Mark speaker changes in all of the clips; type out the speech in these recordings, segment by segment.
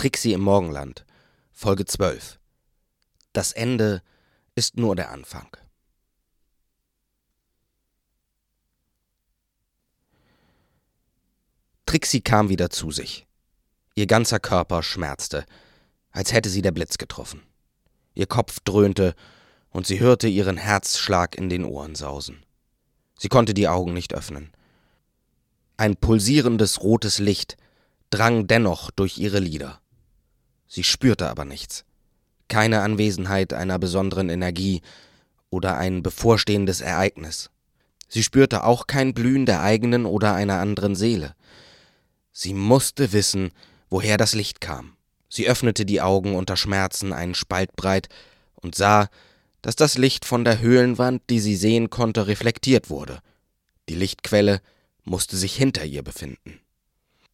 Speaker 1: Trixie im Morgenland, Folge 12. Das Ende ist nur der Anfang. Trixie kam wieder zu sich. Ihr ganzer Körper schmerzte, als hätte sie der Blitz getroffen. Ihr Kopf dröhnte und sie hörte ihren Herzschlag in den Ohren sausen. Sie konnte die Augen nicht öffnen. Ein pulsierendes rotes Licht drang dennoch durch ihre Lider. Sie spürte aber nichts. Keine Anwesenheit einer besonderen Energie oder ein bevorstehendes Ereignis. Sie spürte auch kein Blühen der eigenen oder einer anderen Seele. Sie musste wissen, woher das Licht kam. Sie öffnete die Augen unter Schmerzen einen Spalt breit und sah, dass das Licht von der Höhlenwand, die sie sehen konnte, reflektiert wurde. Die Lichtquelle musste sich hinter ihr befinden.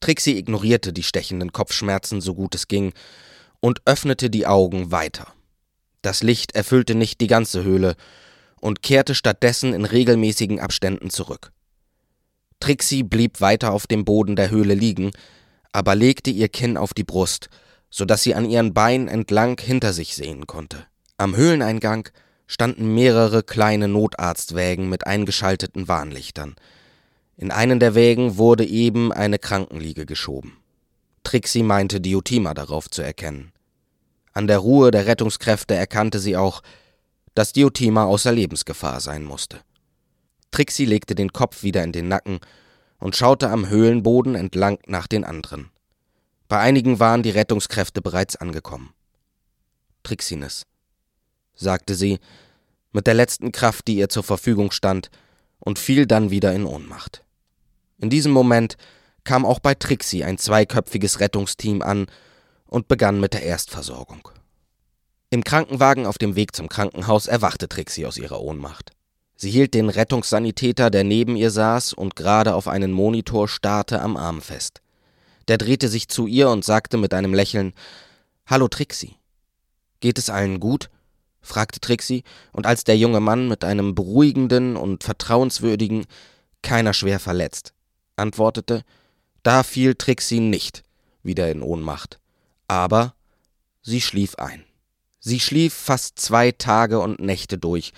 Speaker 1: Trixie ignorierte die stechenden Kopfschmerzen so gut es ging und öffnete die Augen weiter. Das Licht erfüllte nicht die ganze Höhle und kehrte stattdessen in regelmäßigen Abständen zurück. Trixie blieb weiter auf dem Boden der Höhle liegen, aber legte ihr Kinn auf die Brust, so dass sie an ihren Beinen entlang hinter sich sehen konnte. Am Höhleneingang standen mehrere kleine Notarztwägen mit eingeschalteten Warnlichtern. In einen der Wägen wurde eben eine Krankenliege geschoben. Trixie meinte Diotima darauf zu erkennen. An der Ruhe der Rettungskräfte erkannte sie auch, dass Diotima außer Lebensgefahr sein musste. Trixie legte den Kopf wieder in den Nacken und schaute am Höhlenboden entlang nach den anderen. Bei einigen waren die Rettungskräfte bereits angekommen. Trixines sagte sie, mit der letzten Kraft, die ihr zur Verfügung stand, und fiel dann wieder in Ohnmacht. In diesem Moment kam auch bei Trixie ein zweiköpfiges Rettungsteam an und begann mit der Erstversorgung. Im Krankenwagen auf dem Weg zum Krankenhaus erwachte Trixie aus ihrer Ohnmacht. Sie hielt den Rettungssanitäter, der neben ihr saß und gerade auf einen Monitor starrte, am Arm fest. Der drehte sich zu ihr und sagte mit einem Lächeln Hallo Trixie. Geht es allen gut? fragte Trixie, und als der junge Mann mit einem beruhigenden und vertrauenswürdigen Keiner schwer verletzt antwortete, da fiel Trixie nicht wieder in Ohnmacht. Aber sie schlief ein. Sie schlief fast zwei Tage und Nächte durch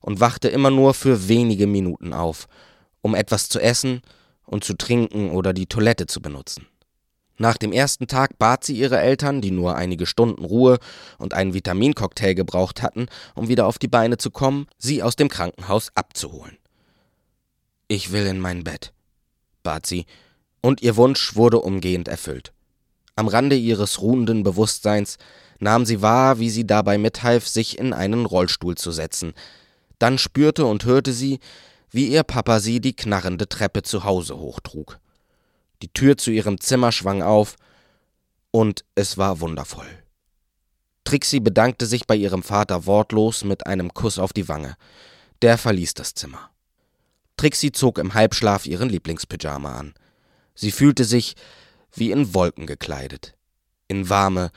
Speaker 1: und wachte immer nur für wenige Minuten auf, um etwas zu essen und zu trinken oder die Toilette zu benutzen. Nach dem ersten Tag bat sie ihre Eltern, die nur einige Stunden Ruhe und einen Vitamincocktail gebraucht hatten, um wieder auf die Beine zu kommen, sie aus dem Krankenhaus abzuholen. Ich will in mein Bett, bat sie, und ihr Wunsch wurde umgehend erfüllt. Am Rande ihres ruhenden Bewusstseins nahm sie wahr, wie sie dabei mithalf, sich in einen Rollstuhl zu setzen. Dann spürte und hörte sie, wie ihr Papa sie die knarrende Treppe zu Hause hochtrug. Die Tür zu ihrem Zimmer schwang auf, und es war wundervoll. Trixie bedankte sich bei ihrem Vater wortlos mit einem Kuss auf die Wange. Der verließ das Zimmer. Trixie zog im Halbschlaf ihren Lieblingspyjama an. Sie fühlte sich wie in Wolken gekleidet. In warme,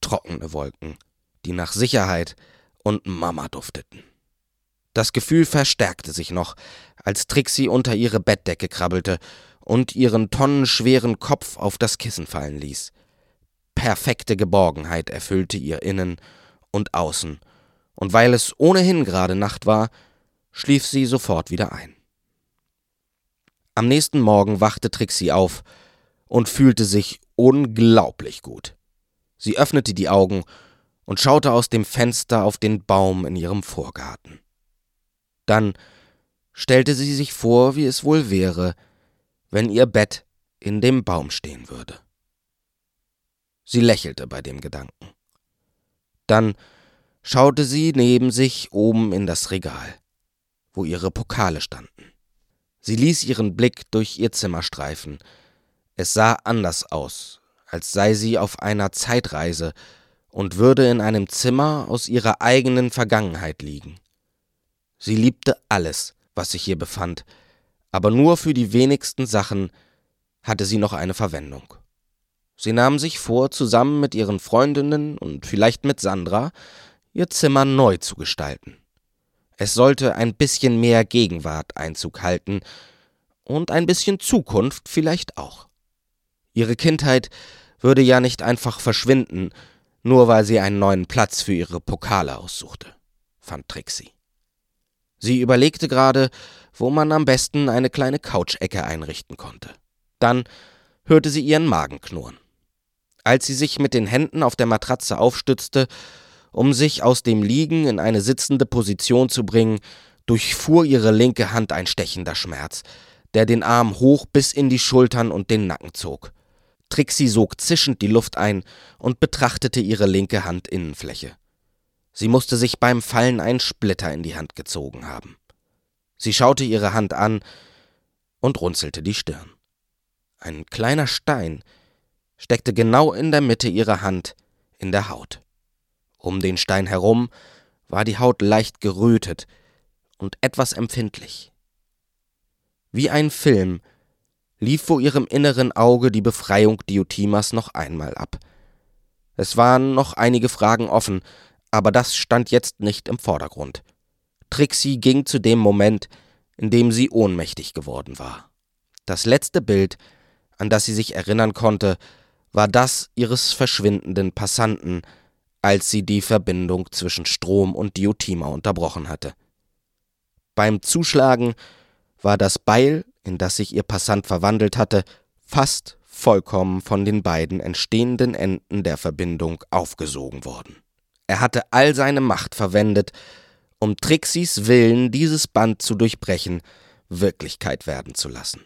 Speaker 1: trockene Wolken, die nach Sicherheit und Mama dufteten. Das Gefühl verstärkte sich noch, als Trixie unter ihre Bettdecke krabbelte und ihren tonnenschweren Kopf auf das Kissen fallen ließ. Perfekte Geborgenheit erfüllte ihr Innen und Außen, und weil es ohnehin gerade Nacht war, schlief sie sofort wieder ein. Am nächsten Morgen wachte Trixie auf und fühlte sich unglaublich gut. Sie öffnete die Augen und schaute aus dem Fenster auf den Baum in ihrem Vorgarten. Dann stellte sie sich vor, wie es wohl wäre, wenn ihr Bett in dem Baum stehen würde. Sie lächelte bei dem Gedanken. Dann schaute sie neben sich oben in das Regal, wo ihre Pokale standen. Sie ließ ihren Blick durch ihr Zimmer streifen. Es sah anders aus, als sei sie auf einer Zeitreise und würde in einem Zimmer aus ihrer eigenen Vergangenheit liegen. Sie liebte alles, was sich hier befand, aber nur für die wenigsten Sachen hatte sie noch eine Verwendung. Sie nahm sich vor, zusammen mit ihren Freundinnen und vielleicht mit Sandra ihr Zimmer neu zu gestalten. Es sollte ein bisschen mehr Gegenwart Einzug halten und ein bisschen Zukunft vielleicht auch. Ihre Kindheit würde ja nicht einfach verschwinden, nur weil sie einen neuen Platz für ihre Pokale aussuchte, fand Trixie. Sie überlegte gerade, wo man am besten eine kleine Couchecke einrichten konnte. Dann hörte sie ihren Magen knurren. Als sie sich mit den Händen auf der Matratze aufstützte, um sich aus dem Liegen in eine sitzende Position zu bringen, durchfuhr ihre linke Hand ein stechender Schmerz, der den Arm hoch bis in die Schultern und den Nacken zog. Trixie sog zischend die Luft ein und betrachtete ihre linke Handinnenfläche. Sie musste sich beim Fallen einen Splitter in die Hand gezogen haben. Sie schaute ihre Hand an und runzelte die Stirn. Ein kleiner Stein steckte genau in der Mitte ihrer Hand in der Haut. Um den Stein herum war die Haut leicht gerötet und etwas empfindlich. Wie ein Film lief vor ihrem inneren Auge die Befreiung Diotimas noch einmal ab. Es waren noch einige Fragen offen, aber das stand jetzt nicht im Vordergrund. Trixie ging zu dem Moment, in dem sie ohnmächtig geworden war. Das letzte Bild, an das sie sich erinnern konnte, war das ihres verschwindenden Passanten, als sie die Verbindung zwischen Strom und Diotima unterbrochen hatte. Beim Zuschlagen war das Beil, in das sich ihr Passant verwandelt hatte, fast vollkommen von den beiden entstehenden Enden der Verbindung aufgesogen worden. Er hatte all seine Macht verwendet, um Trixis Willen, dieses Band zu durchbrechen, Wirklichkeit werden zu lassen.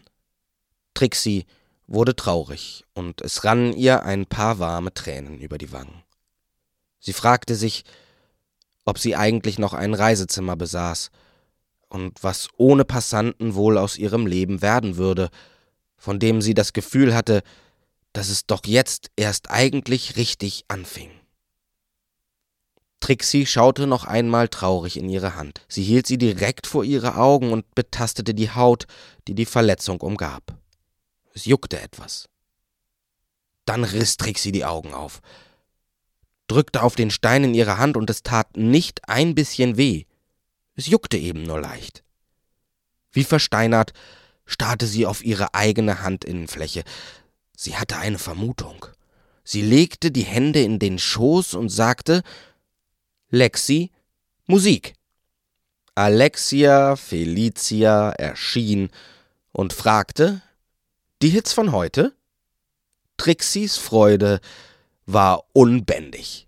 Speaker 1: Trixie wurde traurig, und es rannen ihr ein paar warme Tränen über die Wangen. Sie fragte sich, ob sie eigentlich noch ein Reisezimmer besaß und was ohne Passanten wohl aus ihrem Leben werden würde, von dem sie das Gefühl hatte, dass es doch jetzt erst eigentlich richtig anfing. Trixie schaute noch einmal traurig in ihre Hand. Sie hielt sie direkt vor ihre Augen und betastete die Haut, die die Verletzung umgab. Es juckte etwas. Dann riss Trixie die Augen auf, drückte auf den Stein in ihre Hand und es tat nicht ein bisschen weh. Es juckte eben nur leicht. Wie versteinert starrte sie auf ihre eigene Handinnenfläche. Sie hatte eine Vermutung. Sie legte die Hände in den Schoß und sagte Lexi Musik. Alexia Felicia erschien und fragte Die Hits von heute? Trixis Freude war unbändig.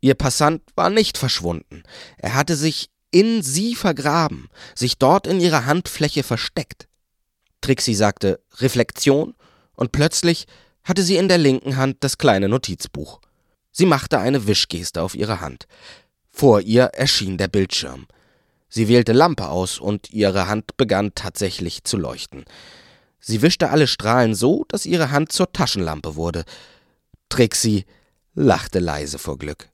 Speaker 1: Ihr Passant war nicht verschwunden. Er hatte sich in sie vergraben, sich dort in ihrer Handfläche versteckt. Trixie sagte Reflexion und plötzlich hatte sie in der linken Hand das kleine Notizbuch. Sie machte eine Wischgeste auf ihre Hand. Vor ihr erschien der Bildschirm. Sie wählte Lampe aus und ihre Hand begann tatsächlich zu leuchten. Sie wischte alle Strahlen so, dass ihre Hand zur Taschenlampe wurde. Trixie lachte leise vor Glück.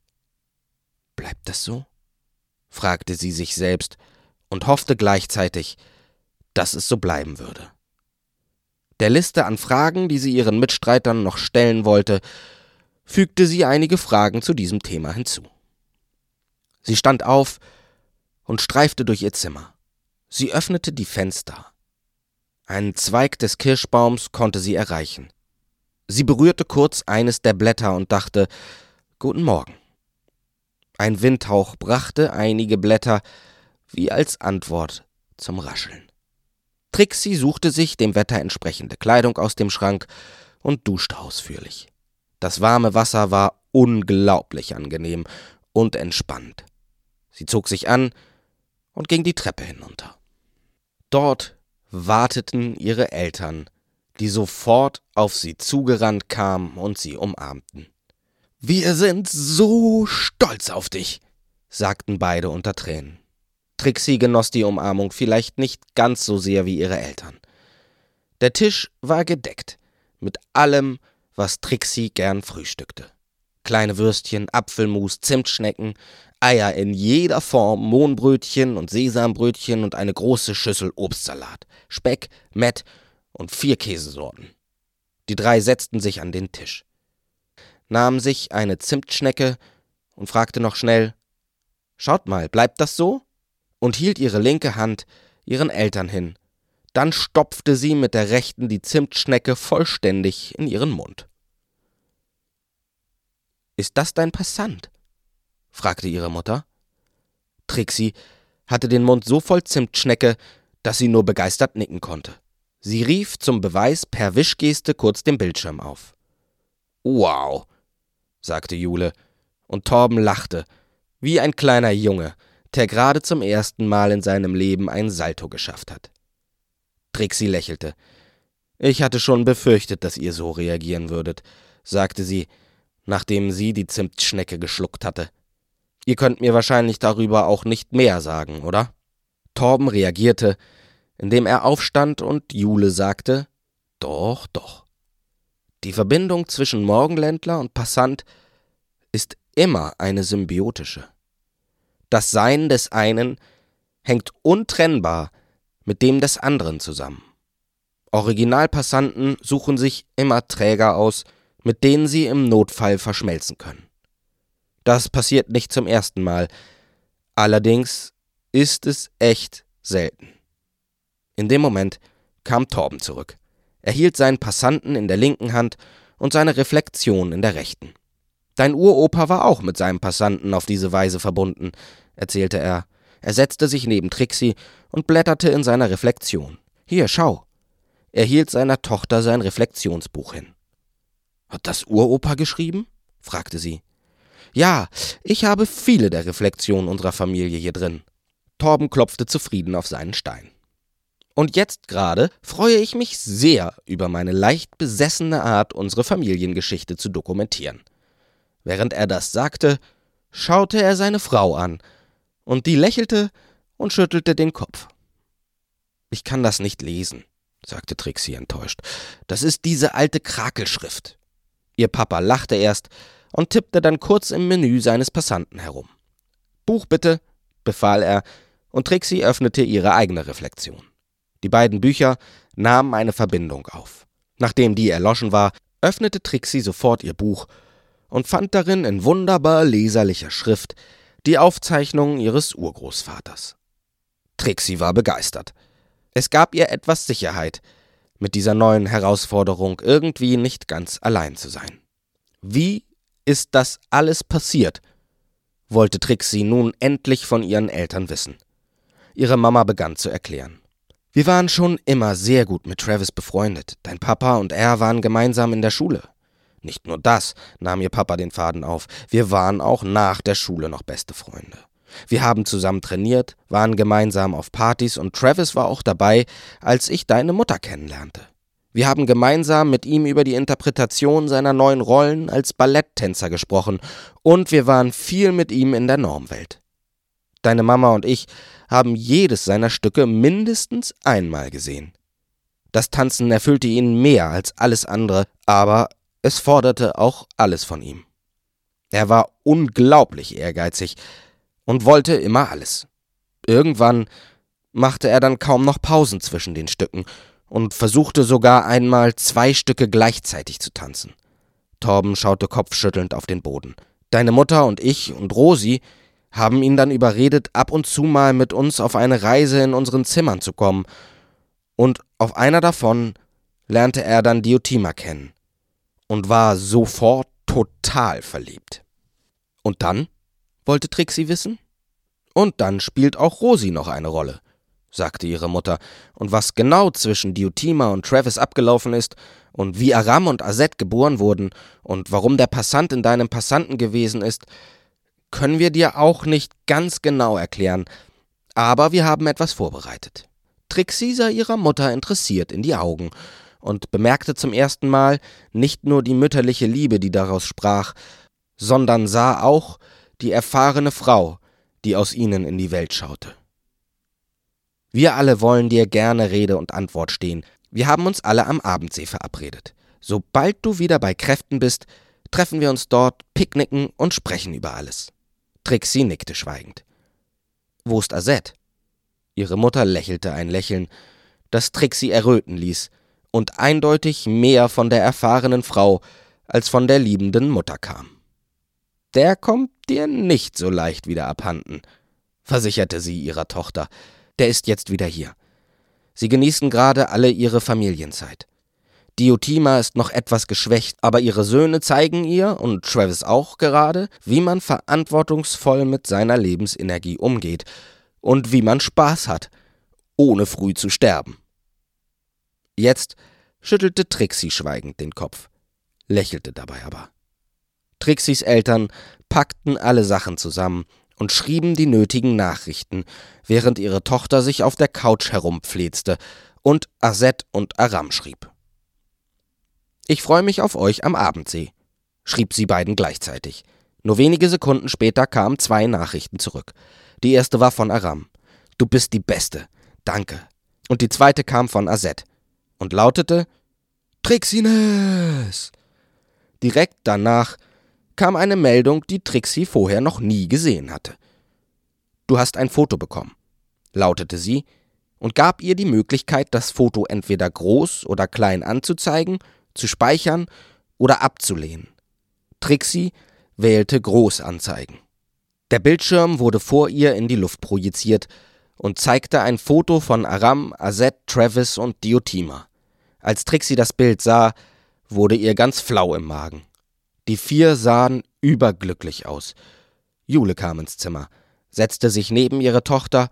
Speaker 1: Bleibt das so? fragte sie sich selbst und hoffte gleichzeitig, dass es so bleiben würde. Der Liste an Fragen, die sie ihren Mitstreitern noch stellen wollte, fügte sie einige Fragen zu diesem Thema hinzu. Sie stand auf und streifte durch ihr Zimmer. Sie öffnete die Fenster. Einen Zweig des Kirschbaums konnte sie erreichen. Sie berührte kurz eines der Blätter und dachte Guten Morgen. Ein Windhauch brachte einige Blätter wie als Antwort zum Rascheln. Trixie suchte sich dem Wetter entsprechende Kleidung aus dem Schrank und duschte ausführlich. Das warme Wasser war unglaublich angenehm und entspannt. Sie zog sich an und ging die Treppe hinunter. Dort warteten ihre Eltern, die sofort auf sie zugerannt kamen und sie umarmten. Wir sind so stolz auf dich, sagten beide unter Tränen. Trixie genoss die Umarmung vielleicht nicht ganz so sehr wie ihre Eltern. Der Tisch war gedeckt mit allem, was Trixie gern frühstückte. Kleine Würstchen, Apfelmus, Zimtschnecken, Eier in jeder Form, Mohnbrötchen und Sesambrötchen und eine große Schüssel Obstsalat, Speck, Mett und vier Käsesorten. Die drei setzten sich an den Tisch nahm sich eine Zimtschnecke und fragte noch schnell Schaut mal, bleibt das so? und hielt ihre linke Hand ihren Eltern hin. Dann stopfte sie mit der rechten die Zimtschnecke vollständig in ihren Mund. Ist das dein Passant? fragte ihre Mutter. Trixie hatte den Mund so voll Zimtschnecke, dass sie nur begeistert nicken konnte. Sie rief zum Beweis per Wischgeste kurz den Bildschirm auf. Wow, sagte Jule, und Torben lachte, wie ein kleiner Junge, der gerade zum ersten Mal in seinem Leben ein Salto geschafft hat. Trixie lächelte. Ich hatte schon befürchtet, dass ihr so reagieren würdet, sagte sie, nachdem sie die Zimtschnecke geschluckt hatte. Ihr könnt mir wahrscheinlich darüber auch nicht mehr sagen, oder? Torben reagierte, indem er aufstand und Jule sagte, doch, doch. Die Verbindung zwischen Morgenländler und Passant ist immer eine symbiotische. Das Sein des einen hängt untrennbar mit dem des anderen zusammen. Originalpassanten suchen sich immer Träger aus, mit denen sie im Notfall verschmelzen können. Das passiert nicht zum ersten Mal, allerdings ist es echt selten. In dem Moment kam Torben zurück. Er hielt seinen Passanten in der linken Hand und seine Reflexion in der rechten. Dein Uropa war auch mit seinem Passanten auf diese Weise verbunden, erzählte er. Er setzte sich neben Trixie und blätterte in seiner Reflexion. Hier, schau. Er hielt seiner Tochter sein Reflexionsbuch hin. Hat das Uropa geschrieben? fragte sie. Ja, ich habe viele der Reflexionen unserer Familie hier drin. Torben klopfte zufrieden auf seinen Stein. Und jetzt gerade freue ich mich sehr über meine leicht besessene Art, unsere Familiengeschichte zu dokumentieren. Während er das sagte, schaute er seine Frau an, und die lächelte und schüttelte den Kopf. Ich kann das nicht lesen, sagte Trixie enttäuscht. Das ist diese alte Krakelschrift. Ihr Papa lachte erst und tippte dann kurz im Menü seines Passanten herum. Buch bitte, befahl er, und Trixie öffnete ihre eigene Reflexion. Die beiden Bücher nahmen eine Verbindung auf. Nachdem die erloschen war, öffnete Trixie sofort ihr Buch und fand darin in wunderbar leserlicher Schrift die Aufzeichnungen ihres Urgroßvaters. Trixie war begeistert. Es gab ihr etwas Sicherheit, mit dieser neuen Herausforderung irgendwie nicht ganz allein zu sein. Wie ist das alles passiert? wollte Trixie nun endlich von ihren Eltern wissen. Ihre Mama begann zu erklären. Wir waren schon immer sehr gut mit Travis befreundet. Dein Papa und er waren gemeinsam in der Schule. Nicht nur das, nahm ihr Papa den Faden auf, wir waren auch nach der Schule noch beste Freunde. Wir haben zusammen trainiert, waren gemeinsam auf Partys und Travis war auch dabei, als ich deine Mutter kennenlernte. Wir haben gemeinsam mit ihm über die Interpretation seiner neuen Rollen als Balletttänzer gesprochen und wir waren viel mit ihm in der Normwelt. Deine Mama und ich haben jedes seiner Stücke mindestens einmal gesehen. Das Tanzen erfüllte ihn mehr als alles andere, aber es forderte auch alles von ihm. Er war unglaublich ehrgeizig und wollte immer alles. Irgendwann machte er dann kaum noch Pausen zwischen den Stücken und versuchte sogar einmal zwei Stücke gleichzeitig zu tanzen. Torben schaute kopfschüttelnd auf den Boden. Deine Mutter und ich und Rosi haben ihn dann überredet, ab und zu mal mit uns auf eine Reise in unseren Zimmern zu kommen, und auf einer davon lernte er dann Diotima kennen und war sofort total verliebt. Und dann? wollte Trixie wissen. Und dann spielt auch Rosi noch eine Rolle, sagte ihre Mutter, und was genau zwischen Diotima und Travis abgelaufen ist, und wie Aram und Azet geboren wurden, und warum der Passant in deinem Passanten gewesen ist, können wir dir auch nicht ganz genau erklären, aber wir haben etwas vorbereitet. Trixie sah ihrer Mutter interessiert in die Augen, und bemerkte zum ersten Mal nicht nur die mütterliche Liebe, die daraus sprach, sondern sah auch die erfahrene Frau, die aus ihnen in die Welt schaute. Wir alle wollen dir gerne Rede und Antwort stehen. Wir haben uns alle am Abendsee verabredet. Sobald du wieder bei Kräften bist, treffen wir uns dort, picknicken und sprechen über alles. Trixie nickte schweigend. Wo ist Azet? Ihre Mutter lächelte ein Lächeln, das Trixie erröten ließ, und eindeutig mehr von der erfahrenen Frau als von der liebenden Mutter kam. Der kommt dir nicht so leicht wieder abhanden, versicherte sie ihrer Tochter. Der ist jetzt wieder hier. Sie genießen gerade alle ihre Familienzeit. Diotima ist noch etwas geschwächt, aber ihre Söhne zeigen ihr, und Travis auch gerade, wie man verantwortungsvoll mit seiner Lebensenergie umgeht und wie man Spaß hat, ohne früh zu sterben. Jetzt schüttelte Trixie schweigend den Kopf, lächelte dabei aber. Trixies Eltern packten alle Sachen zusammen und schrieben die nötigen Nachrichten, während ihre Tochter sich auf der Couch herumpflezte und Azet und Aram schrieb. Ich freue mich auf euch am Abendsee, schrieb sie beiden gleichzeitig. Nur wenige Sekunden später kamen zwei Nachrichten zurück. Die erste war von Aram. Du bist die Beste. Danke. Und die zweite kam von Azet und lautete Trixines. Direkt danach kam eine Meldung, die Trixie vorher noch nie gesehen hatte. Du hast ein Foto bekommen, lautete sie und gab ihr die Möglichkeit, das Foto entweder groß oder klein anzuzeigen, zu speichern oder abzulehnen. Trixie wählte Groß anzeigen. Der Bildschirm wurde vor ihr in die Luft projiziert und zeigte ein Foto von Aram, Azet, Travis und Diotima. Als Trixie das Bild sah, wurde ihr ganz flau im Magen. Die vier sahen überglücklich aus. Jule kam ins Zimmer, setzte sich neben ihre Tochter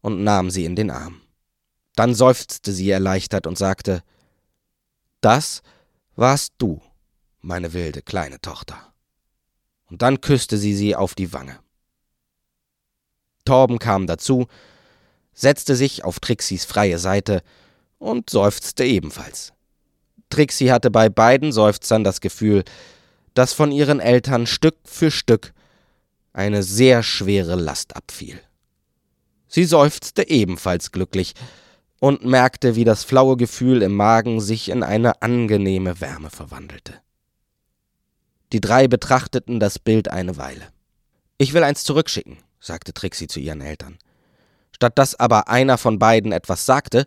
Speaker 1: und nahm sie in den Arm. Dann seufzte sie erleichtert und sagte Das warst du, meine wilde kleine Tochter. Und dann küsste sie sie auf die Wange. Torben kam dazu, setzte sich auf Trixis freie Seite und seufzte ebenfalls. Trixie hatte bei beiden Seufzern das Gefühl, dass von ihren Eltern Stück für Stück eine sehr schwere Last abfiel. Sie seufzte ebenfalls glücklich und merkte, wie das flaue Gefühl im Magen sich in eine angenehme Wärme verwandelte. Die drei betrachteten das Bild eine Weile. Ich will eins zurückschicken, sagte Trixie zu ihren Eltern. Statt dass aber einer von beiden etwas sagte,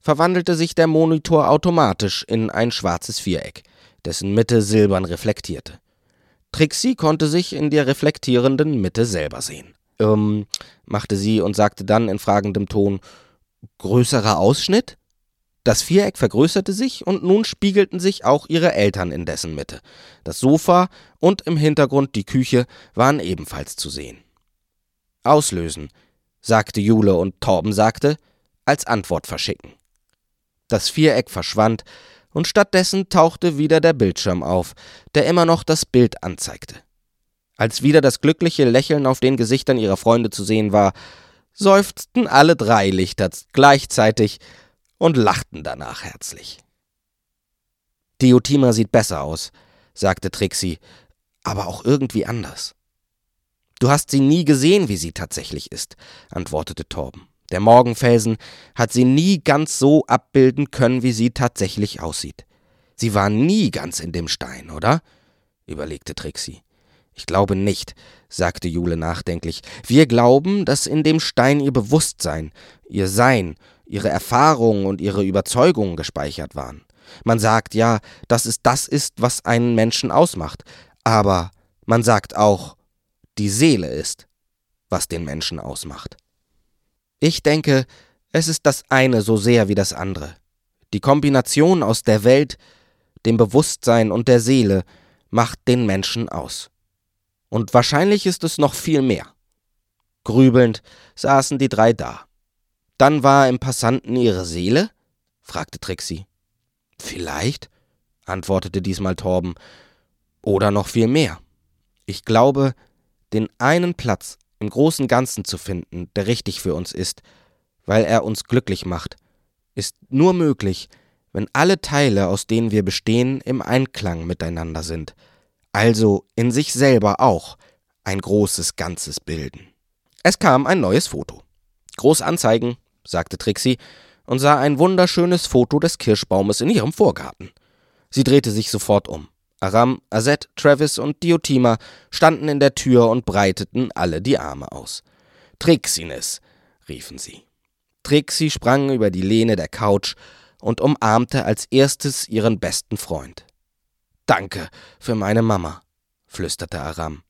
Speaker 1: verwandelte sich der Monitor automatisch in ein schwarzes Viereck dessen Mitte silbern reflektierte. Trixie konnte sich in der reflektierenden Mitte selber sehen. Ähm, machte sie und sagte dann in fragendem Ton, größerer Ausschnitt? Das Viereck vergrößerte sich und nun spiegelten sich auch ihre Eltern in dessen Mitte. Das Sofa und im Hintergrund die Küche waren ebenfalls zu sehen. Auslösen, sagte Jule und Torben sagte, als Antwort verschicken. Das Viereck verschwand, und stattdessen tauchte wieder der Bildschirm auf, der immer noch das Bild anzeigte. Als wieder das glückliche Lächeln auf den Gesichtern ihrer Freunde zu sehen war, seufzten alle drei Lichter gleichzeitig und lachten danach herzlich. Diotima sieht besser aus, sagte Trixie, aber auch irgendwie anders. Du hast sie nie gesehen, wie sie tatsächlich ist, antwortete Torben. Der Morgenfelsen hat sie nie ganz so abbilden können, wie sie tatsächlich aussieht. Sie war nie ganz in dem Stein, oder? überlegte Trixie. Ich glaube nicht, sagte Jule nachdenklich. Wir glauben, dass in dem Stein ihr Bewusstsein, ihr Sein, ihre Erfahrungen und ihre Überzeugungen gespeichert waren. Man sagt ja, dass es das ist, was einen Menschen ausmacht, aber man sagt auch, die Seele ist, was den Menschen ausmacht. Ich denke, es ist das eine so sehr wie das andere. Die Kombination aus der Welt, dem Bewusstsein und der Seele macht den Menschen aus. Und wahrscheinlich ist es noch viel mehr. Grübelnd saßen die drei da. Dann war im Passanten ihre Seele? fragte Trixie. Vielleicht, antwortete diesmal Torben. Oder noch viel mehr. Ich glaube, den einen Platz im großen Ganzen zu finden, der richtig für uns ist, weil er uns glücklich macht, ist nur möglich, wenn alle Teile, aus denen wir bestehen, im Einklang miteinander sind, also in sich selber auch ein großes Ganzes bilden. Es kam ein neues Foto. Groß anzeigen, sagte Trixie und sah ein wunderschönes Foto des Kirschbaumes in ihrem Vorgarten. Sie drehte sich sofort um. Aram, Azet, Travis und Diotima standen in der Tür und breiteten alle die Arme aus. Trixines, riefen sie. Trixie sprang über die Lehne der Couch und umarmte als erstes ihren besten Freund. Danke für meine Mama, flüsterte Aram.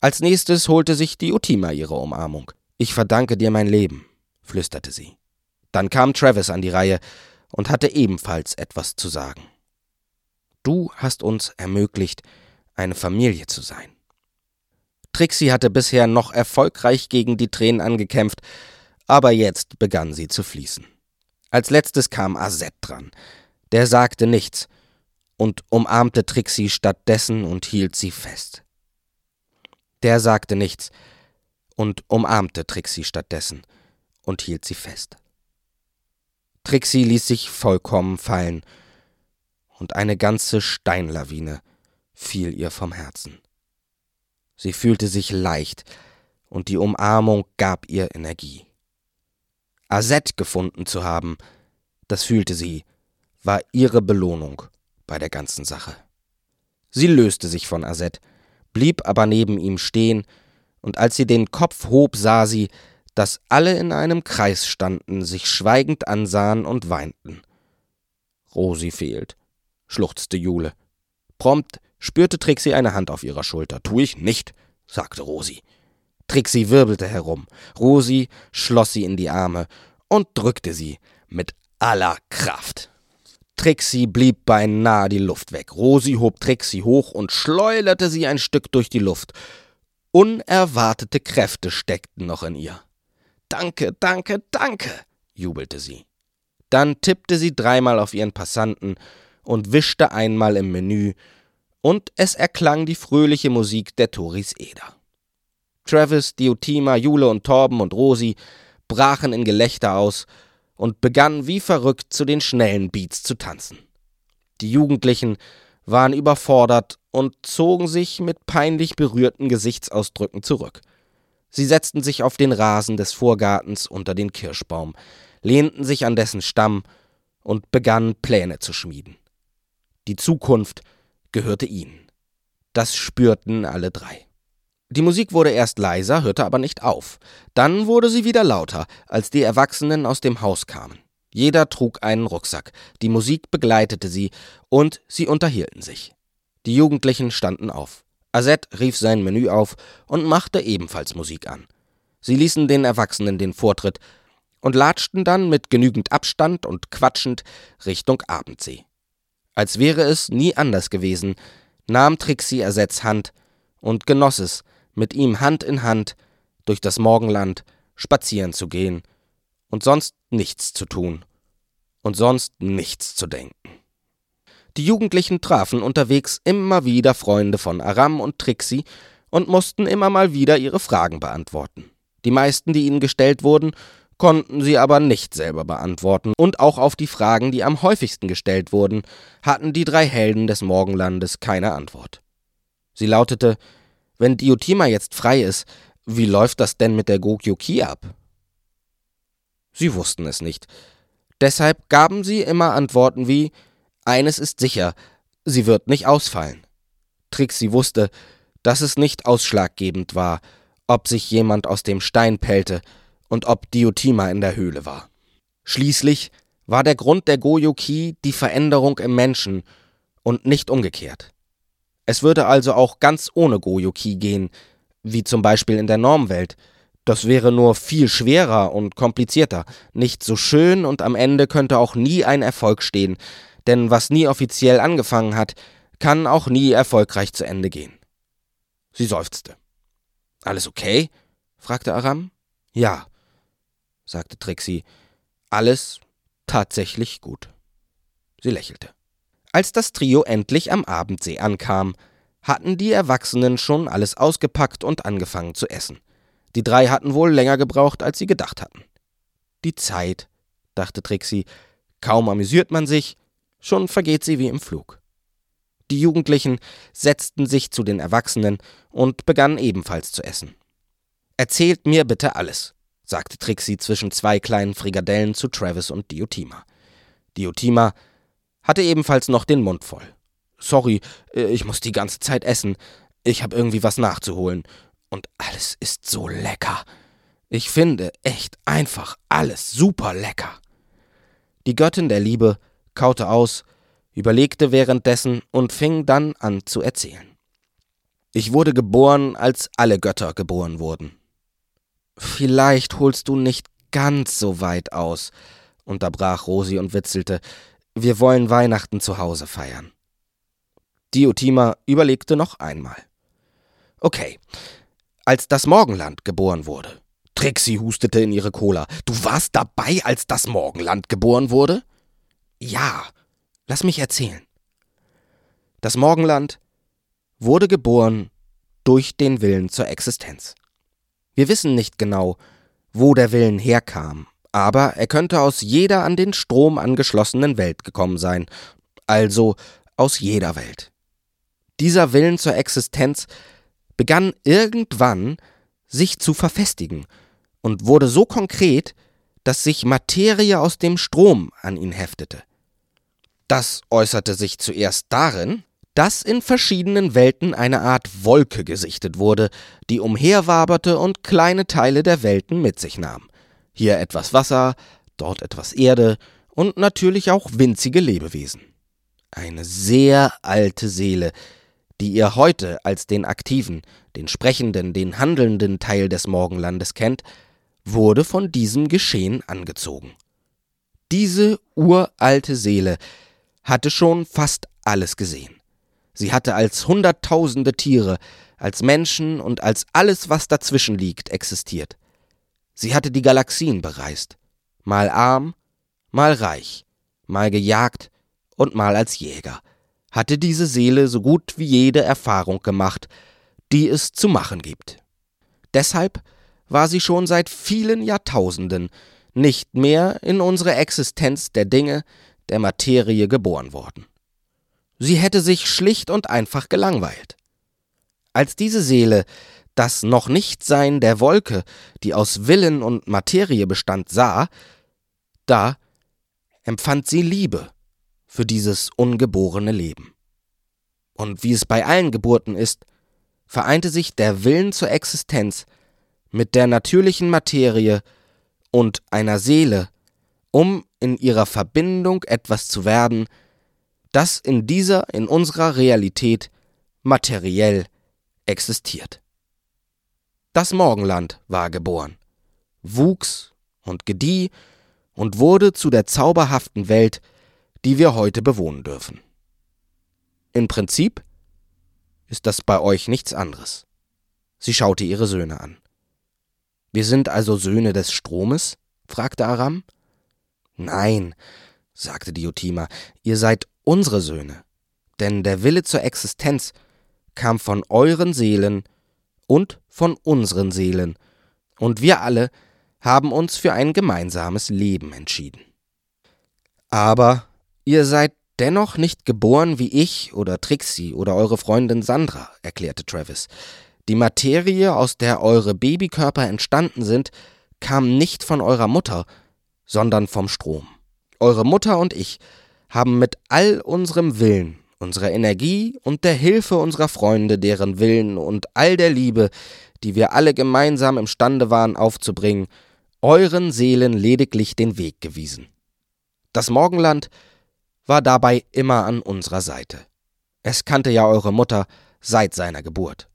Speaker 1: Als nächstes holte sich Diotima ihre Umarmung. Ich verdanke dir mein Leben, flüsterte sie. Dann kam Travis an die Reihe und hatte ebenfalls etwas zu sagen. du hast uns ermöglicht, eine Familie zu sein. Trixie hatte bisher noch erfolgreich gegen die Tränen angekämpft, aber jetzt begann sie zu fließen. Als letztes kam Azet dran. Der sagte nichts und umarmte Trixie stattdessen und hielt sie fest. Der sagte nichts und umarmte Trixie stattdessen und hielt sie fest. Trixie ließ sich vollkommen fallen, und eine ganze Steinlawine fiel ihr vom Herzen. Sie fühlte sich leicht, und die Umarmung gab ihr Energie. Azet gefunden zu haben, das fühlte sie, war ihre Belohnung bei der ganzen Sache. Sie löste sich von Azet, blieb aber neben ihm stehen, und als sie den Kopf hob, sah sie, dass alle in einem Kreis standen, sich schweigend ansahen und weinten. Rosi fehlt, schluchzte Jule. Prompt spürte Trixie eine Hand auf ihrer Schulter. Tu ich nicht, sagte Rosi. Trixie wirbelte herum. Rosi schloss sie in die Arme und drückte sie mit aller Kraft. Trixie blieb beinahe die Luft weg. Rosi hob Trixie hoch und schleuderte sie ein Stück durch die Luft. Unerwartete Kräfte steckten noch in ihr. Danke, danke, danke, jubelte sie. Dann tippte sie dreimal auf ihren Passanten und wischte einmal im Menü und es erklang die fröhliche Musik der Toris Eder. Travis, Diotima, Jule und Torben und Rosi brachen in Gelächter aus und begannen wie verrückt zu den schnellen Beats zu tanzen. Die Jugendlichen waren überfordert und zogen sich mit peinlich berührten Gesichtsausdrücken zurück. Sie setzten sich auf den Rasen des Vorgartens unter den Kirschbaum, lehnten sich an dessen Stamm und begannen Pläne zu schmieden. Die Zukunft gehörte ihnen. Das spürten alle drei. Die Musik wurde erst leiser, hörte aber nicht auf. Dann wurde sie wieder lauter, als die Erwachsenen aus dem Haus kamen. Jeder trug einen Rucksack, die Musik begleitete sie, und sie unterhielten sich. Die Jugendlichen standen auf. Azet rief sein Menü auf und machte ebenfalls Musik an. Sie ließen den Erwachsenen den Vortritt und latschten dann mit genügend Abstand und quatschend Richtung Abendsee. Als wäre es nie anders gewesen, nahm Trixie Ersatz Hand und genoss es, mit ihm Hand in Hand durch das Morgenland spazieren zu gehen und sonst nichts zu tun und sonst nichts zu denken. Die Jugendlichen trafen unterwegs immer wieder Freunde von Aram und Trixie und mussten immer mal wieder ihre Fragen beantworten. Die meisten, die ihnen gestellt wurden, konnten sie aber nicht selber beantworten, und auch auf die Fragen, die am häufigsten gestellt wurden, hatten die drei Helden des Morgenlandes keine Antwort. Sie lautete Wenn Diotima jetzt frei ist, wie läuft das denn mit der Gokyoki ab? Sie wussten es nicht. Deshalb gaben sie immer Antworten wie Eines ist sicher, sie wird nicht ausfallen. Trixie wusste, dass es nicht ausschlaggebend war, ob sich jemand aus dem Stein pellte, und ob Diotima in der Höhle war. Schließlich war der Grund der Goyoki die Veränderung im Menschen und nicht umgekehrt. Es würde also auch ganz ohne Goyoki gehen, wie zum Beispiel in der Normwelt. Das wäre nur viel schwerer und komplizierter, nicht so schön und am Ende könnte auch nie ein Erfolg stehen, denn was nie offiziell angefangen hat, kann auch nie erfolgreich zu Ende gehen. Sie seufzte. Alles okay? fragte Aram. Ja, sagte Trixie. Alles tatsächlich gut. Sie lächelte. Als das Trio endlich am Abendsee ankam, hatten die Erwachsenen schon alles ausgepackt und angefangen zu essen. Die drei hatten wohl länger gebraucht, als sie gedacht hatten. Die Zeit, dachte Trixie, kaum amüsiert man sich, schon vergeht sie wie im Flug. Die Jugendlichen setzten sich zu den Erwachsenen und begannen ebenfalls zu essen. Erzählt mir bitte alles, sagte Trixie zwischen zwei kleinen Frikadellen zu Travis und Diotima. Diotima hatte ebenfalls noch den Mund voll. Sorry, äh, ich muss die ganze Zeit essen. Ich habe irgendwie was nachzuholen. Und alles ist so lecker. Ich finde echt einfach alles super lecker. Die Göttin der Liebe kaute aus, überlegte währenddessen und fing dann an zu erzählen. Ich wurde geboren, als alle Götter geboren wurden. Vielleicht holst du nicht ganz so weit aus, unterbrach Rosi und witzelte. Wir wollen Weihnachten zu Hause feiern. Diotima überlegte noch einmal. Okay, als das Morgenland geboren wurde. Trixie hustete in ihre Cola. Du warst dabei, als das Morgenland geboren wurde? Ja, lass mich erzählen. Das Morgenland wurde geboren durch den Willen zur Existenz. Wir wissen nicht genau, wo der Willen herkam, aber er könnte aus jeder an den Strom angeschlossenen Welt gekommen sein, also aus jeder Welt. Dieser Willen zur Existenz begann irgendwann sich zu verfestigen und wurde so konkret, dass sich Materie aus dem Strom an ihn heftete. Das äußerte sich zuerst darin, dass in verschiedenen Welten eine Art Wolke gesichtet wurde, die umherwaberte und kleine Teile der Welten mit sich nahm. Hier etwas Wasser, dort etwas Erde und natürlich auch winzige Lebewesen. Eine sehr alte Seele, die ihr heute als den aktiven, den sprechenden, den handelnden Teil des Morgenlandes kennt, wurde von diesem Geschehen angezogen. Diese uralte Seele hatte schon fast alles gesehen. Sie hatte als hunderttausende Tiere, als Menschen und als alles, was dazwischen liegt, existiert. Sie hatte die Galaxien bereist, mal arm, mal reich, mal gejagt und mal als Jäger hatte diese Seele so gut wie jede Erfahrung gemacht, die es zu machen gibt. Deshalb war sie schon seit vielen Jahrtausenden nicht mehr in unsere Existenz der Dinge, der Materie geboren worden. Sie hätte sich schlicht und einfach gelangweilt. Als diese Seele das noch nicht Sein der Wolke, die aus Willen und Materie bestand, sah, da empfand sie Liebe für dieses ungeborene Leben. Und wie es bei allen Geburten ist, vereinte sich der Willen zur Existenz mit der natürlichen Materie und einer Seele, um in ihrer Verbindung etwas zu werden, das in dieser, in unserer Realität materiell existiert. Das Morgenland war geboren, wuchs und gedieh und wurde zu der zauberhaften Welt, die wir heute bewohnen dürfen. Im Prinzip ist das bei euch nichts anderes. Sie schaute ihre Söhne an. Wir sind also Söhne des Stromes? fragte Aram. Nein, sagte Diotima, ihr seid unsere Söhne, denn der Wille zur Existenz kam von euren Seelen und von unseren Seelen, und wir alle haben uns für ein gemeinsames Leben entschieden. Aber Ihr seid dennoch nicht geboren wie ich oder Trixie oder eure Freundin Sandra, erklärte Travis. Die Materie, aus der eure Babykörper entstanden sind, kam nicht von eurer Mutter, sondern vom Strom. Eure Mutter und ich haben mit all unserem Willen, unserer Energie und der Hilfe unserer Freunde, deren Willen und all der Liebe, die wir alle gemeinsam imstande waren aufzubringen, euren Seelen lediglich den Weg gewiesen. Das Morgenland war dabei immer an unserer Seite. Es kannte ja eure Mutter seit seiner Geburt.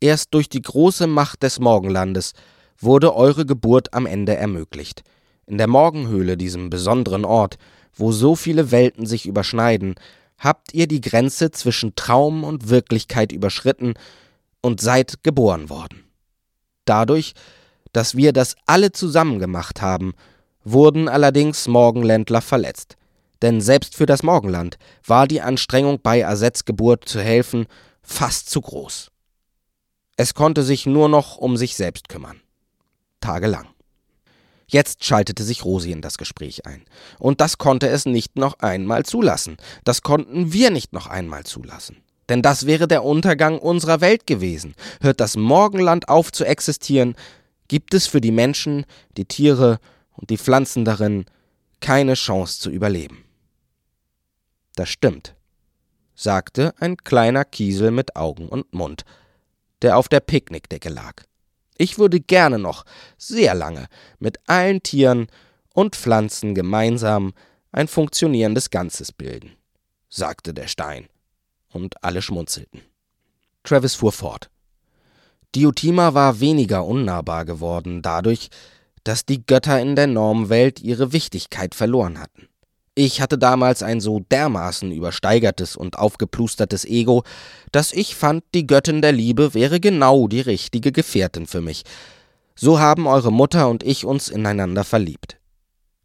Speaker 1: Erst durch die große Macht des Morgenlandes wurde eure Geburt am Ende ermöglicht. In der Morgenhöhle, diesem besonderen Ort, wo so viele Welten sich überschneiden, habt ihr die Grenze zwischen Traum und Wirklichkeit überschritten und seid geboren worden. Dadurch, dass wir das alle zusammen gemacht haben, wurden allerdings Morgenländler verletzt denn selbst für das Morgenland war die Anstrengung bei Ersetzgeburt zu helfen fast zu groß. Es konnte sich nur noch um sich selbst kümmern. Tagelang. Jetzt schaltete sich Rosi in das Gespräch ein. Und das konnte es nicht noch einmal zulassen. Das konnten wir nicht noch einmal zulassen. Denn das wäre der Untergang unserer Welt gewesen. Hört das Morgenland auf zu existieren, gibt es für die Menschen, die Tiere und die Pflanzen darin keine Chance zu überleben. Das stimmt, sagte ein kleiner Kiesel mit Augen und Mund, der auf der Picknickdecke lag. Ich würde gerne noch sehr lange mit allen Tieren und Pflanzen gemeinsam ein funktionierendes Ganzes bilden, sagte der Stein, und alle schmunzelten. Travis fuhr fort. Diotima war weniger unnahbar geworden dadurch, dass die Götter in der Normwelt ihre Wichtigkeit verloren hatten. Ich hatte damals ein so dermaßen übersteigertes und aufgeplustertes Ego, dass ich fand, die Göttin der Liebe wäre genau die richtige Gefährtin für mich. So haben eure Mutter und ich uns ineinander verliebt.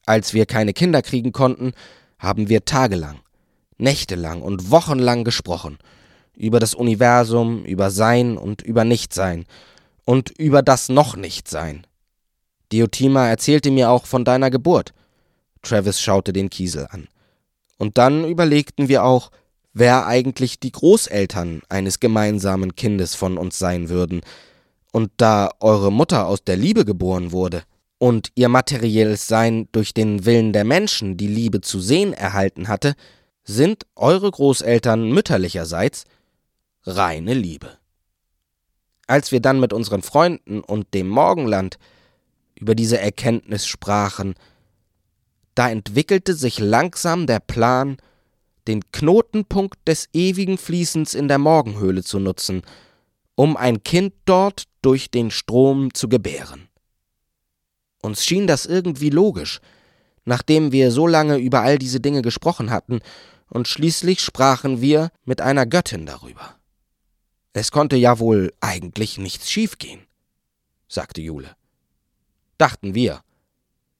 Speaker 1: Als wir keine Kinder kriegen konnten, haben wir tagelang, nächtelang und wochenlang gesprochen über das Universum, über Sein und über Nichtsein und über das noch Nichtsein. Diotima erzählte mir auch von deiner Geburt. Travis schaute den Kiesel an. Und dann überlegten wir auch, wer eigentlich die Großeltern eines gemeinsamen Kindes von uns sein würden. Und da eure Mutter aus der Liebe geboren wurde und ihr materielles Sein durch den Willen der Menschen die Liebe zu sehen erhalten hatte, sind eure Großeltern mütterlicherseits reine Liebe. Als wir dann mit unseren Freunden und dem Morgenland über diese Erkenntnis sprachen, da entwickelte sich langsam der Plan, den Knotenpunkt des ewigen Fließens in der Morgenhöhle zu nutzen, um ein Kind dort durch den Strom zu gebären. Uns schien das irgendwie logisch, nachdem wir so lange über all diese Dinge gesprochen hatten, und schließlich sprachen wir mit einer Göttin darüber. Es konnte ja wohl eigentlich nichts schiefgehen, sagte Jule. Dachten wir,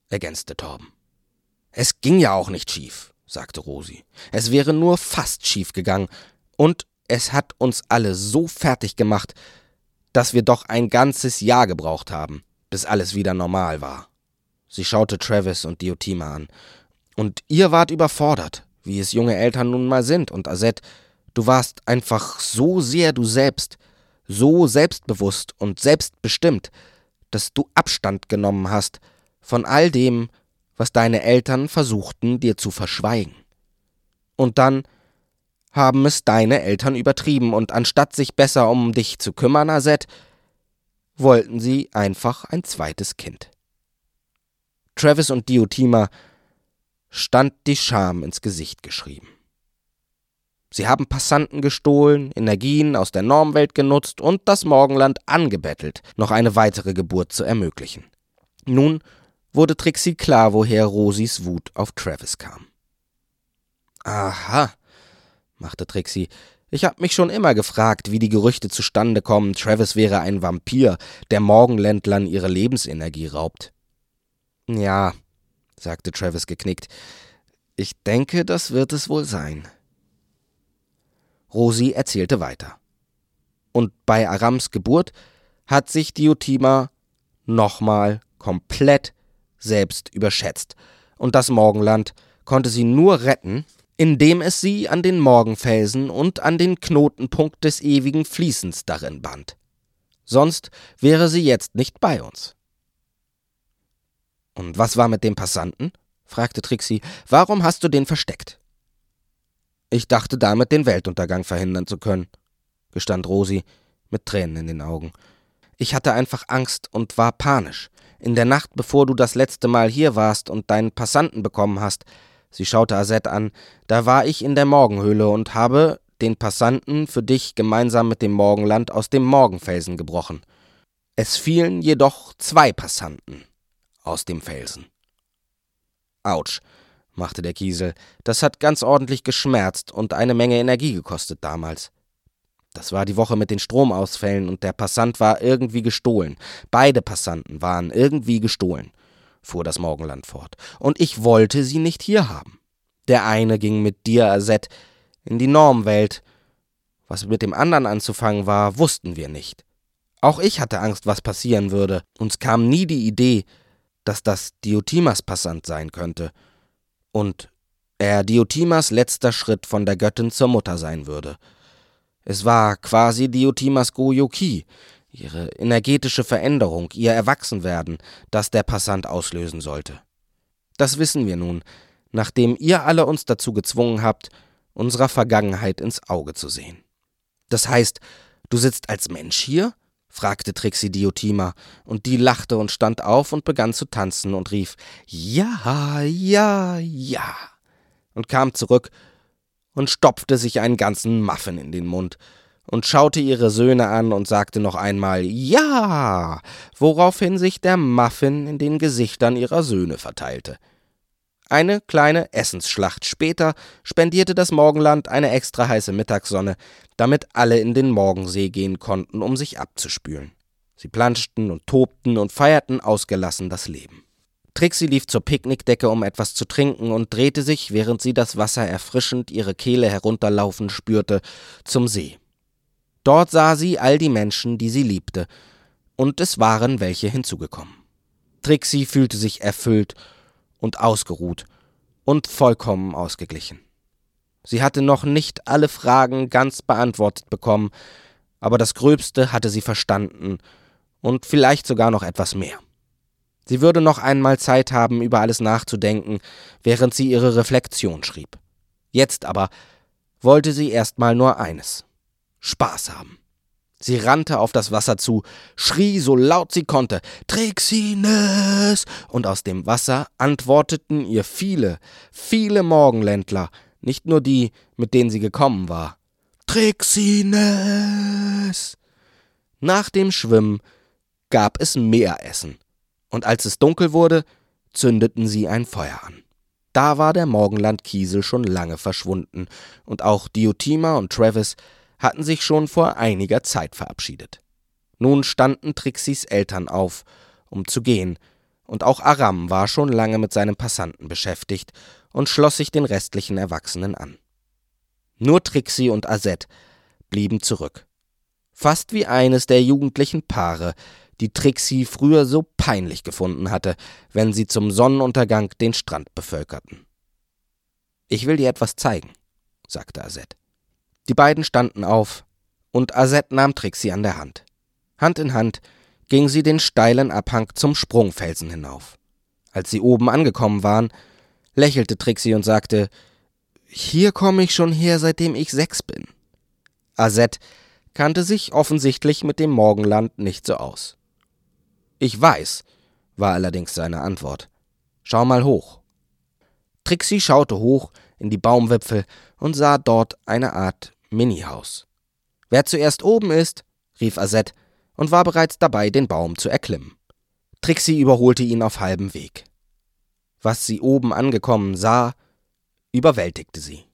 Speaker 1: ergänzte Torben. Es ging ja auch nicht schief, sagte Rosi. Es wäre nur fast schief gegangen, und es hat uns alle so fertig gemacht, dass wir doch ein ganzes Jahr gebraucht haben, bis alles wieder normal war. Sie schaute Travis und Diotima an. Und ihr wart überfordert, wie es junge Eltern nun mal sind, und Azet, Du warst einfach so sehr du selbst, so selbstbewusst und selbstbestimmt, dass du Abstand genommen hast von all dem, was deine Eltern versuchten dir zu verschweigen. Und dann haben es deine Eltern übertrieben, und anstatt sich besser um dich zu kümmern, Azet, wollten sie einfach ein zweites Kind. Travis und Diotima stand die Scham ins Gesicht geschrieben. Sie haben Passanten gestohlen, Energien aus der Normwelt genutzt und das Morgenland angebettelt, noch eine weitere Geburt zu ermöglichen. Nun wurde Trixie klar, woher Rosis Wut auf Travis kam. Aha, machte Trixie. Ich hab mich schon immer gefragt, wie die Gerüchte zustande kommen, Travis wäre ein Vampir, der Morgenländlern ihre Lebensenergie raubt. Ja, sagte Travis geknickt. Ich denke, das wird es wohl sein. Rosi erzählte weiter. Und bei Arams Geburt hat sich Diotima nochmal komplett selbst überschätzt, und das Morgenland konnte sie nur retten, indem es sie an den Morgenfelsen und an den Knotenpunkt des ewigen Fließens darin band. Sonst wäre sie jetzt nicht bei uns. Und was war mit dem Passanten? fragte Trixie. Warum hast du den versteckt? Ich dachte damit, den Weltuntergang verhindern zu können, gestand Rosi mit Tränen in den Augen. Ich hatte einfach Angst und war panisch. In der Nacht, bevor du das letzte Mal hier warst und deinen Passanten bekommen hast, sie schaute Azet an, da war ich in der Morgenhöhle und habe den Passanten für dich gemeinsam mit dem Morgenland aus dem Morgenfelsen gebrochen. Es fielen jedoch zwei Passanten aus dem Felsen. Autsch, machte der Kiesel. Das hat ganz ordentlich geschmerzt und eine Menge Energie gekostet damals. Das war die Woche mit den Stromausfällen und der Passant war irgendwie gestohlen. Beide Passanten waren irgendwie gestohlen, fuhr das Morgenland fort. Und ich wollte sie nicht hier haben. Der eine ging mit dir, Azet, in die Normwelt. Was mit dem anderen anzufangen war, wussten wir nicht. Auch ich hatte Angst, was passieren würde. Uns kam nie die Idee, dass das Diotimas Passant sein könnte und er Diotimas letzter Schritt von der Göttin zur Mutter sein würde. Es war quasi Diotimas Goyoki, ihre energetische Veränderung, ihr Erwachsenwerden, das der Passant auslösen sollte. Das wissen wir nun, nachdem ihr alle uns dazu gezwungen habt, unserer Vergangenheit ins Auge zu sehen. Das heißt, du sitzt als Mensch hier? fragte Trixie Diotima, und die lachte und stand auf und begann zu tanzen und rief Ja, ja, ja und kam zurück und stopfte sich einen ganzen Muffin in den Mund und schaute ihre Söhne an und sagte noch einmal Ja, woraufhin sich der Muffin in den Gesichtern ihrer Söhne verteilte. Eine kleine Essensschlacht später spendierte das Morgenland eine extra heiße Mittagssonne, damit alle in den Morgensee gehen konnten, um sich abzuspülen. Sie planschten und tobten und feierten ausgelassen das Leben. Trixie lief zur Picknickdecke, um etwas zu trinken, und drehte sich, während sie das Wasser erfrischend ihre Kehle herunterlaufen spürte, zum See. Dort sah sie all die Menschen, die sie liebte, und es waren welche hinzugekommen. Trixie fühlte sich erfüllt und ausgeruht und vollkommen ausgeglichen. Sie hatte noch nicht alle Fragen ganz beantwortet bekommen, aber das Gröbste hatte sie verstanden und vielleicht sogar noch etwas mehr. Sie würde noch einmal Zeit haben, über alles nachzudenken, während sie ihre Reflexion schrieb. Jetzt aber wollte sie erstmal nur eines Spaß haben. Sie rannte auf das Wasser zu, schrie so laut sie konnte, Trixines! Und aus dem Wasser antworteten ihr viele, viele Morgenländler, nicht nur die, mit denen sie gekommen war. Trixines! Nach dem Schwimmen gab es mehr Essen und als es dunkel wurde, zündeten sie ein Feuer an. Da war der Morgenland-Kiesel schon lange verschwunden, und auch Diotima und Travis hatten sich schon vor einiger Zeit verabschiedet. Nun standen Trixis Eltern auf, um zu gehen, und auch Aram war schon lange mit seinem Passanten beschäftigt und schloss sich den restlichen Erwachsenen an. Nur Trixie und Azette blieben zurück. Fast wie eines der jugendlichen Paare, die Trixie früher so peinlich gefunden hatte, wenn sie zum Sonnenuntergang den Strand bevölkerten. Ich will dir etwas zeigen, sagte Azette. Die beiden standen auf, und Azette nahm Trixie an der Hand. Hand in Hand ging sie den steilen Abhang zum Sprungfelsen hinauf. Als sie oben angekommen waren, lächelte Trixie und sagte, hier komme ich schon her, seitdem ich sechs bin. Azette kannte sich offensichtlich mit dem Morgenland nicht so aus. Ich weiß, war allerdings seine Antwort. Schau mal hoch. Trixie schaute hoch in die Baumwipfel und sah dort eine Art Minihaus. Wer zuerst oben ist, rief Azette und war bereits dabei, den Baum zu erklimmen. Trixie überholte ihn auf halbem Weg. Was sie oben angekommen sah, überwältigte sie.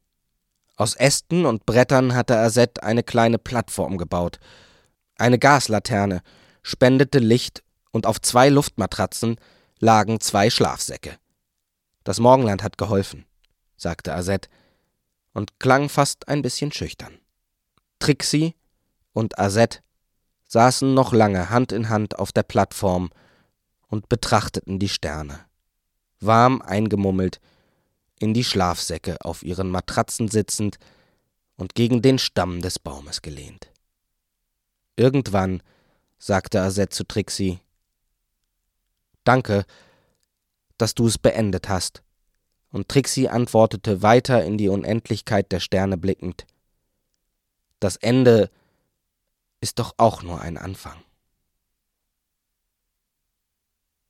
Speaker 1: Aus Ästen und Brettern hatte Azette eine kleine Plattform gebaut. Eine Gaslaterne spendete Licht und auf zwei Luftmatratzen lagen zwei Schlafsäcke. Das Morgenland hat geholfen, sagte Azette und klang fast ein bisschen schüchtern. Trixie und Azette saßen noch lange Hand in Hand auf der Plattform und betrachteten die Sterne, warm eingemummelt, in die Schlafsäcke auf ihren Matratzen sitzend und gegen den Stamm des Baumes gelehnt. Irgendwann sagte Azette zu Trixie, Danke, dass du es beendet hast. Und Trixie antwortete weiter in die Unendlichkeit der Sterne blickend. Das Ende ist doch auch nur ein Anfang.